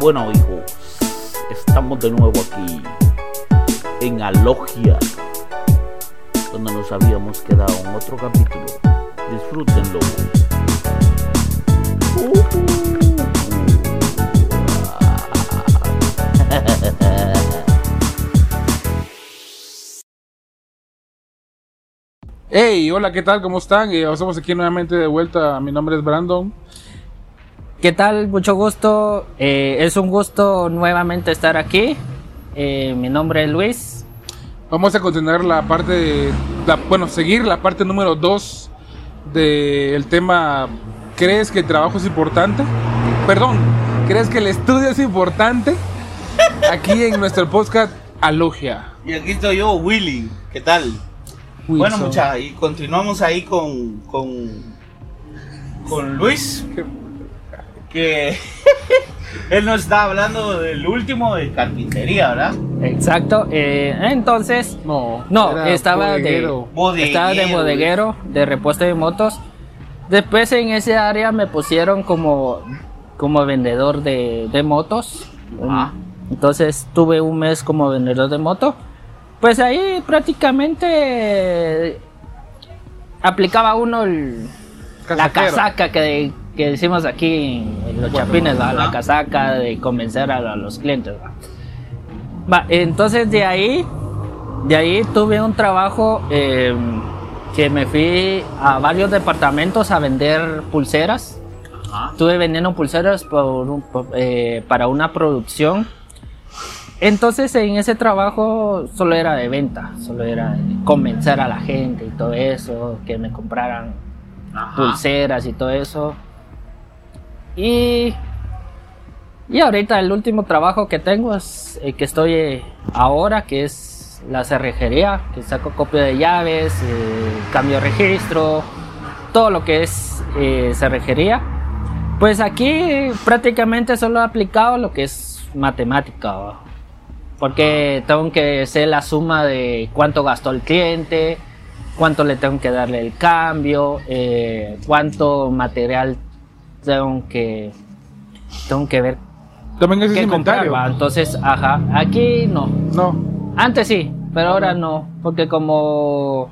Bueno, hijos, estamos de nuevo aquí en Alogia, donde nos habíamos quedado en otro capítulo. Disfrútenlo. Hey, hola, ¿qué tal? ¿Cómo están? Eh, estamos aquí nuevamente de vuelta. Mi nombre es Brandon. ¿Qué tal? Mucho gusto. Eh, es un gusto nuevamente estar aquí. Eh, mi nombre es Luis. Vamos a continuar la parte, de, la- bueno, seguir la parte número 2 del tema ¿Crees que el trabajo es importante? Perdón, ¿crees que el estudio es importante? Aquí en nuestro podcast Alogia. Y aquí estoy yo, Willy. ¿Qué tal? Wilson. Bueno, muchachos, y continuamos ahí con, con, con Luis, que él nos está hablando del último de carpintería, ¿verdad? Exacto. eh, entonces, No, no, estaba bodeguero. de, estaba de Bodeguero, bodeguero, de repuesto de motos. Después en ese área me pusieron como, como vendedor de, de motos. Ajá. Entonces tuve un mes como vendedor de moto. Pues ahí prácticamente aplicaba uno el- la casaca que, que decimos aquí en los chapines, ¿va? la casaca de convencer a, a los clientes. ¿va? Va, entonces de ahí, de ahí tuve un trabajo eh, que me fui a varios departamentos a vender pulseras. Ajá. Estuve vendiendo pulseras por un- por, eh, para una producción. Entonces en ese trabajo solo era de venta, solo era de convencer a la gente y todo eso, que me compraran Ajá. pulseras y todo eso. Y, y ahorita el último trabajo que tengo es el que estoy eh, ahora, que es la cerrejería, que saco copia de llaves, eh, cambio registro, todo lo que es eh, cerrejería. Pues aquí prácticamente solo he aplicado lo que es matemática, porque tengo que hacer la suma de cuánto gastó el cliente, cuánto le tengo que darle el cambio, eh, cuánto material tengo que tengo que ver También ese es qué comprar. ¿va? Entonces, ajá, aquí no. No. Antes sí, pero ahora no, porque como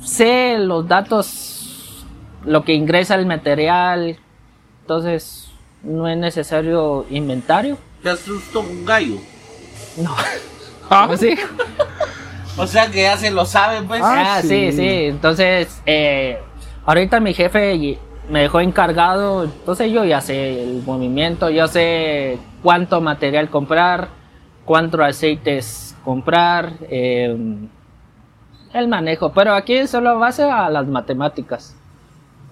sé los datos, lo que ingresa el material, entonces no es necesario inventario. ¿Te asustó un gallo? No. Ah, ¿Cómo sí? O sea que ya se lo sabe, pues. Ah, Ah, sí, sí. sí. Entonces, eh, ahorita mi jefe me dejó encargado, entonces yo ya sé el movimiento, yo sé cuánto material comprar, cuántos aceites comprar, eh, el manejo. Pero aquí solo base a las matemáticas.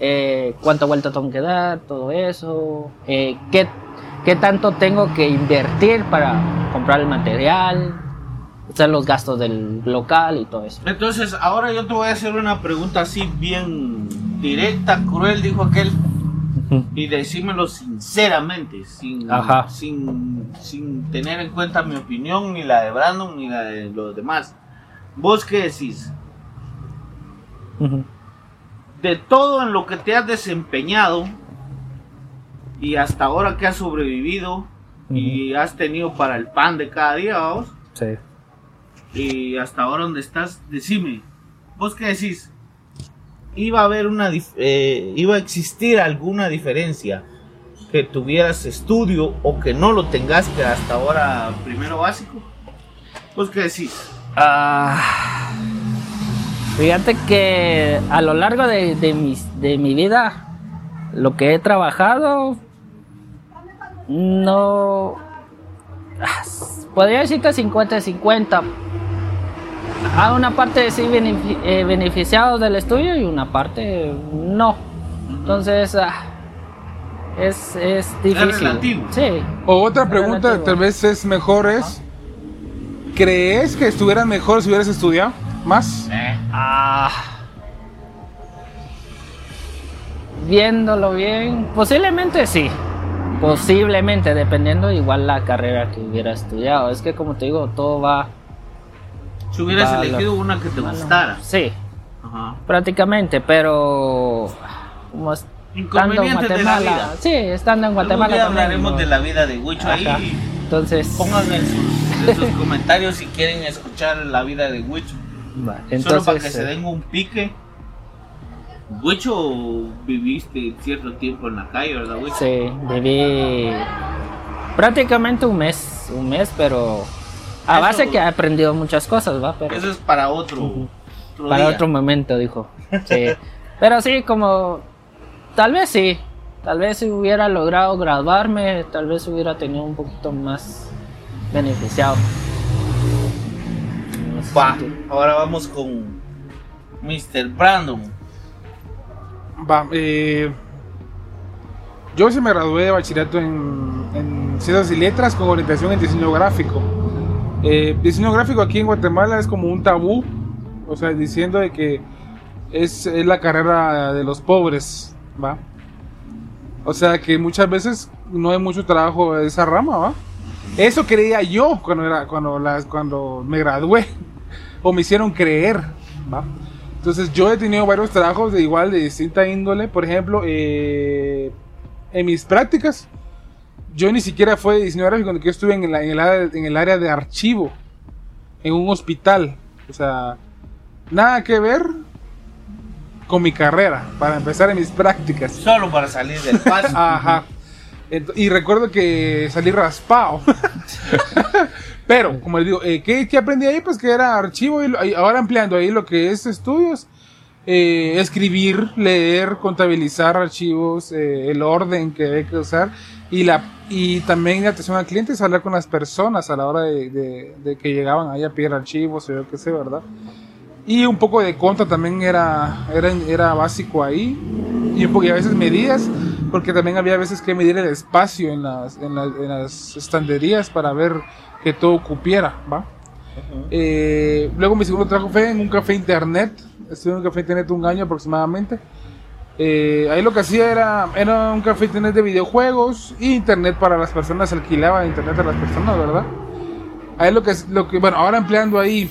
Eh, cuánta vuelta tengo que dar, todo eso. eh, qué, qué tanto tengo que invertir para comprar el material, hacer los gastos del local y todo eso. Entonces, ahora yo te voy a hacer una pregunta así bien directa, cruel, dijo aquel. Y decímelo sinceramente, sin, Ajá. sin, sin tener en cuenta mi opinión, ni la de Brandon, ni la de los demás. ¿Vos qué decís? De todo en lo que te has desempeñado y hasta ahora que has sobrevivido y has tenido para el pan de cada día, vos, Sí. y hasta ahora donde estás, decime, ¿vos qué decís? ¿Iba a haber una, eh, iba a existir alguna diferencia que tuvieras estudio o que no lo tengas que hasta ahora primero básico? ¿Vos qué decís? Ah, fíjate que a lo largo de, de, mis- de mi vida, lo que he trabajado, no... ah, Podría decir que 50-50. A una parte sí benefi- eh, beneficiados del estudio y una parte no. Entonces, ah, es, es difícil. relativo. Sí. O otra pregunta, Relativo. tal vez es mejor es, ¿crees que estuvieras mejor si hubieras estudiado más? Ah. Viéndolo bien, posiblemente sí. Posiblemente, dependiendo igual la carrera que hubiera estudiado. Es que como te digo, todo va... Si hubieras Vale. elegido una que te Bueno, gustara. Sí, Ajá. prácticamente, pero como estando en Inconvenientes de la Guatemala. vida. Sí, estando en Guatemala. día hablaremos de la vida de Huicho ahí. Entonces, Pongan en sus, en sus comentarios si quieren escuchar la vida de Huicho. va, Solo para que entonces, se eh, den un pique. Huicho, viviste cierto tiempo en la calle, ¿verdad, Huicho? Sí, viví prácticamente un mes, un mes, pero a Eso- base que he aprendido muchas cosas, va, pero Eso es para otro, otro para día. otro momento, dijo. Sí. pero sí, como tal vez sí, tal vez si hubiera logrado graduarme, tal vez hubiera tenido un poquito más beneficiado. Va, ahora vamos con Mr. Brandon. Va, eh, yo sí me gradué de bachillerato en, en Ciencias y Letras con orientación en diseño gráfico. Eh, diseño gráfico aquí en Guatemala es como un tabú, o sea, diciendo de que es, es la carrera de los pobres, ¿va? O sea que muchas veces no hay mucho trabajo de esa rama, ¿va? Eso creía yo cuando, era, cuando, las, cuando me gradué, o me hicieron creer, ¿va? Entonces yo he tenido varios trabajos de igual, de distinta índole. Por ejemplo, eh, en mis prácticas, yo ni siquiera fue diseñador gráfico cuando yo estuve en, la- en el área, en el área de archivo, en un hospital. O sea, nada que ver con mi carrera, para empezar en mis prácticas. Solo para salir del paso. Ajá. Y recuerdo que salí raspado. Pero, como les digo, eh, ¿qué, qué aprendí ahí? Pues que era archivo y ahora ampliando ahí lo que es estudios. eh, escribir, leer, contabilizar archivos, eh, el orden que hay que usar y la y también la atención al cliente es hablar con las personas a la hora de, de- de que llegaban ahí a pedir archivos o yo qué sé, ¿verdad? Y un poco de conta también era, era, era básico ahí. Y, un poco, y a veces medidas, porque también había veces que medir el espacio en las, en las, en las estanterías para ver que todo cupiera, ¿va? Eh, luego mi segundo trabajo fue en un café internet. Estuve en un café internet un año aproximadamente. Eh, ahí lo que hacía era, era un café internet de videojuegos y internet para las personas, alquilaba internet a las personas, ¿verdad? Ahí lo que, lo que bueno, ahora empleando ahí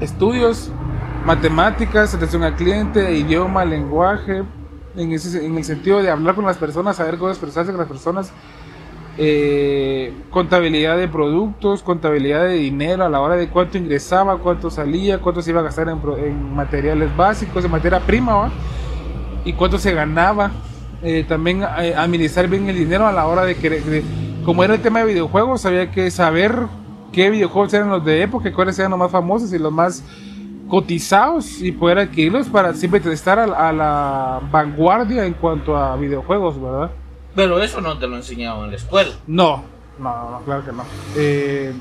estudios, matemáticas, atención al cliente, idioma, lenguaje, en, ese, en el sentido de hablar con las personas, saber cómo expresarse con las personas, eh, contabilidad de productos, contabilidad de dinero a la hora de cuánto ingresaba, cuánto salía, cuánto se iba a gastar en, en materiales básicos, en materia prima, ¿va? Y cuánto se ganaba. Eh, también eh, administrar bien el dinero a la hora de que, de- como era el tema de videojuegos, había que saber qué videojuegos eran los de época, cuáles eran los más famosos y los más cotizados y poder adquirirlos para siempre estar a, la- a la vanguardia en cuanto a videojuegos, ¿verdad? Pero eso no te lo enseñaban en la escuela. No, no, no, claro que no. Eh,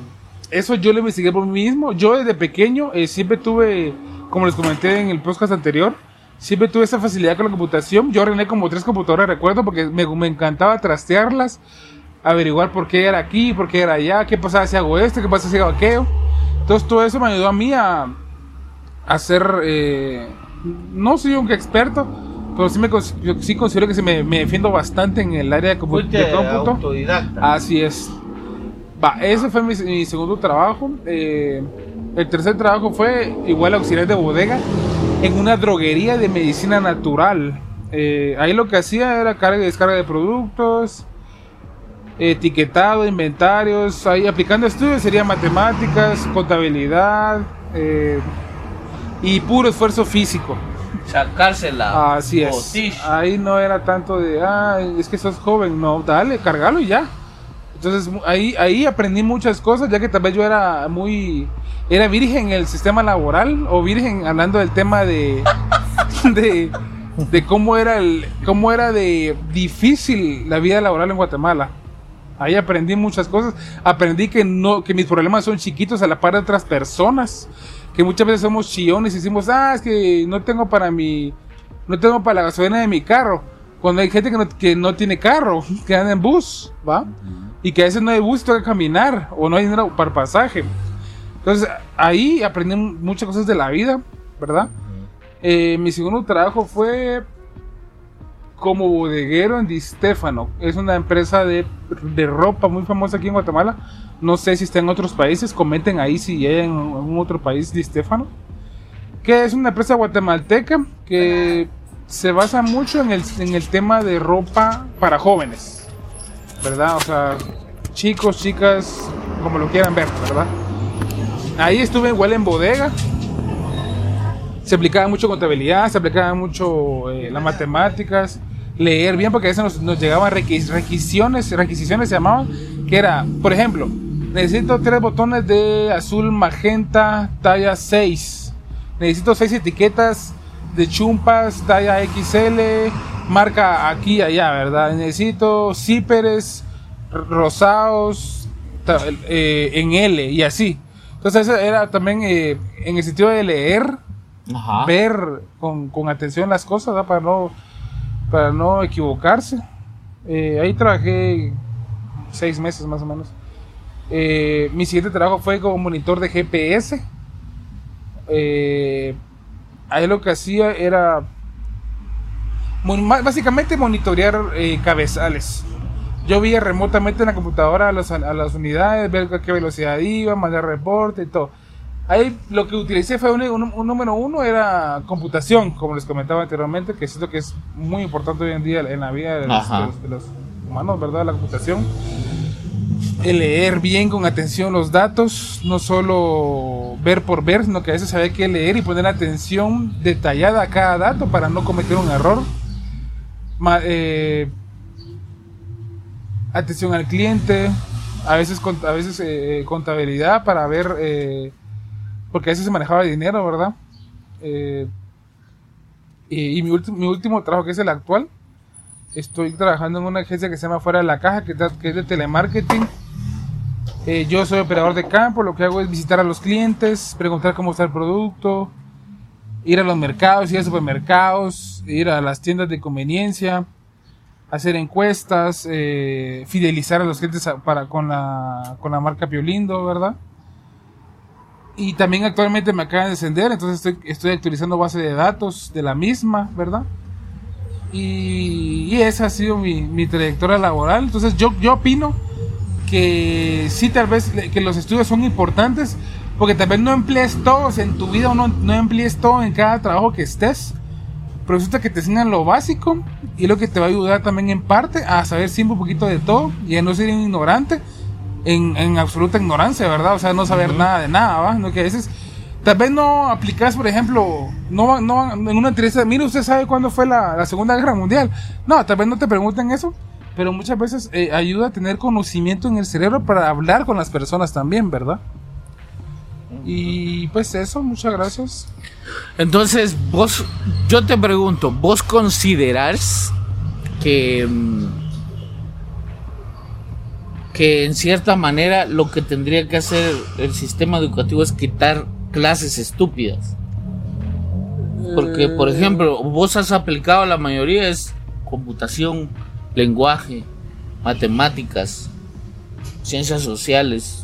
eso yo lo investigué por mí mismo. Yo desde pequeño eh, siempre tuve, como les comenté en el podcast anterior, siempre tuve esa facilidad con la computación. Yo arreglé como tres computadoras, recuerdo, porque me, me encantaba trastearlas, averiguar por qué era aquí, por qué era allá, qué pasaba si hago esto, qué pasa si hago aquello. Entonces todo eso me ayudó a mí a, a ser, eh, no soy un experto, pero sí, me, yo sí considero que se me, me defiendo bastante en el área de, compu- Fuiste de cómputo. autodidacta. Así es. Va, ese fue mi, mi segundo trabajo. Eh, el tercer trabajo fue igual auxiliar de bodega en una droguería de medicina natural. Eh, ahí lo que hacía era carga y descarga de productos, etiquetado, inventarios. Ahí aplicando estudios sería matemáticas, contabilidad eh, y puro esfuerzo físico. Sacársela. Así es. Ahí no era tanto de, ah, es que sos joven. No, dale, cargalo y ya. Entonces ahí, ahí aprendí muchas cosas, ya que tal vez yo era muy, era virgen en el sistema laboral o virgen hablando del tema de, de, de cómo era el, cómo era de difícil la vida laboral en Guatemala. Ahí aprendí muchas cosas. Aprendí que no, que mis problemas son chiquitos a la par de otras personas. Que muchas veces somos chillones y decimos, ah, es que no tengo para mi, no tengo para la gasolina de mi carro. Cuando hay gente que no, que no tiene carro, que anda en bus, ¿va? Y que a veces no hay bus, toca caminar o no hay dinero para pasaje. Entonces ahí aprendí muchas cosas de la vida, ¿verdad? Eh, mi segundo trabajo fue como bodeguero en Di Stefano. Es una empresa de, de ropa muy famosa aquí en Guatemala. No sé si está en otros países. Comenten ahí si hay en algún otro país Di Stefano. Que es una empresa guatemalteca que se basa mucho en el, en el tema de ropa para jóvenes, ¿verdad? O sea, chicos, chicas, como lo quieran ver, ¿verdad? Ahí estuve igual en bodega. Se aplicaba mucho contabilidad, se aplicaba mucho eh, las matemáticas, leer bien, porque a veces nos, llegaban requis- requisiciones, requisiciones se llamaban, que era, por ejemplo, necesito tres botones de azul magenta, talla 6. Necesito seis etiquetas de chumpas, talla XL, marca aquí y allá, ¿verdad? Necesito zíperes rosados eh, en L y así. Entonces, eso era también eh, en el sentido de leer, Ajá. ver con, con atención las cosas, ¿verdad? Para no, para no equivocarse. Eh, ahí trabajé seis meses más o menos. Eh, mi siguiente trabajo fue como monitor de GPS. Eh, ahí lo que hacía era básicamente monitorear eh, cabezales. Yo veía remotamente en la computadora a, las- a las unidades, ver a qué velocidad iban, mandar reporte y todo. Ahí lo que utilicé fue un, un- un número uno, era computación, como les comentaba anteriormente, que siento que es muy importante hoy en día en la vida de los, de los- de los humanos, ¿verdad? La computación. Leer bien con atención los datos, no solo ver por ver, sino que a veces había que leer y poner atención detallada a cada dato para no cometer un error. Eh, atención al cliente, a veces, a veces eh, contabilidad para ver, eh, porque a veces se manejaba dinero, ¿verdad? Eh, y y mi, mi último trabajo, que es el actual, estoy trabajando en una agencia que se llama Fuera de la Caja, que es de telemarketing. Eh, yo soy operador de campo, lo que hago es visitar a los clientes, preguntar cómo está el producto, ir a los mercados, ir a supermercados, ir a las tiendas de conveniencia, hacer encuestas, eh, fidelizar a los clientes para, con, la, con la marca Piolindo, ¿verdad? Y también actualmente me acaban de ascender, entonces estoy, estoy actualizando base de datos de la misma, ¿verdad? Y, y esa ha sido mi, mi trayectoria laboral. Entonces yo, yo opino que sí tal vez que los estudios son importantes, porque tal vez no emplees todos en tu vida o no, no emplees todo en cada trabajo que estés. Pero resulta que te enseñan lo básico y lo que te va a ayudar también en parte a saber siempre un poquito de todo y a no ser un ignorante en, en absoluta ignorancia, ¿verdad? O sea, no saber nada de nada, ¿va? No, que a veces tal vez no aplicas, por ejemplo, no, no en una entrevista, mire, usted sabe cuándo fue la, la Segunda Guerra Mundial. No, tal vez no te pregunten eso, pero muchas veces eh, ayuda a tener conocimiento en el cerebro para hablar con las personas también, ¿verdad? Y pues eso, muchas gracias. Entonces, vos, yo te pregunto, ¿vos considerás que, mm, que en cierta manera lo que tendría que hacer el sistema educativo es quitar clases estúpidas? Porque, por ejemplo, vos has aplicado la mayoría es computación, lenguaje, matemáticas, ciencias sociales.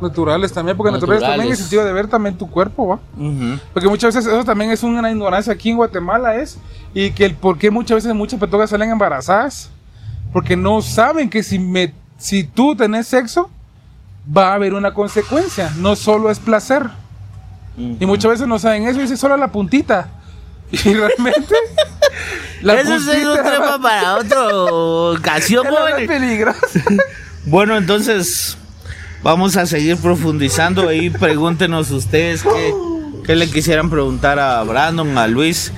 Naturales también, porque naturales, también en el Naturales. sentido de ver también tu cuerpo, ¿va? Ujú. Porque muchas veces eso también es una ignorancia aquí en Guatemala es y que el por qué muchas veces muchas petogas salen embarazadas porque no saben que si me si tú tenés sexo va a haber una consecuencia, no solo es placer. Y muchas veces no saben eso, y dicen solo la puntita. Y realmente la Eso es un tema para otra ocasión, es peligrosa. Bueno, entonces vamos a seguir profundizando ahí. Pregúntenos ustedes qué, qué le quisieran preguntar a Brandon, a Luis.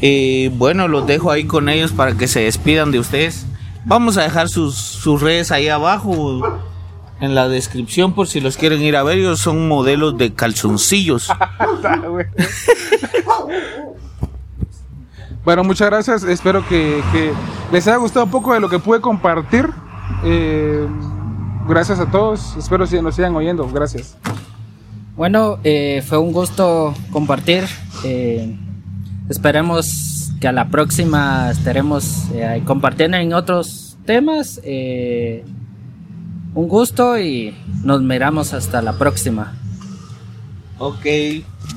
Y bueno, los dejo ahí con ellos para que se despidan de ustedes. Vamos a dejar sus, sus redes ahí abajo en la descripción por si los quieren ir a ver. Ellos son modelos de calzoncillos. Bueno, muchas gracias. Espero que, que les haya gustado un poco de lo que pude compartir. Eh, gracias a todos. Espero que nos sigan oyendo. Gracias. Bueno, eh, fue un gusto compartir. eh, esperemos que a la próxima estaremos eh, compartiendo en otros temas. eh, un gusto y nos miramos hasta la próxima. Ok,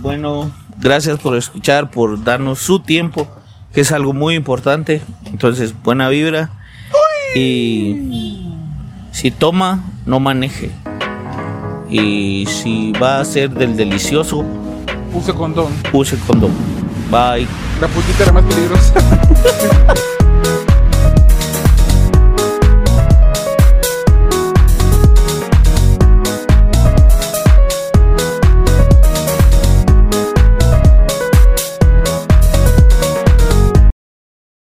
bueno, gracias por escuchar, por darnos su tiempo, que es algo muy importante. Entonces, buena vibra. Y si toma, no maneje. Y si va a ser del delicioso, Use condón. use condón. Bye. La puntita era más peligrosa.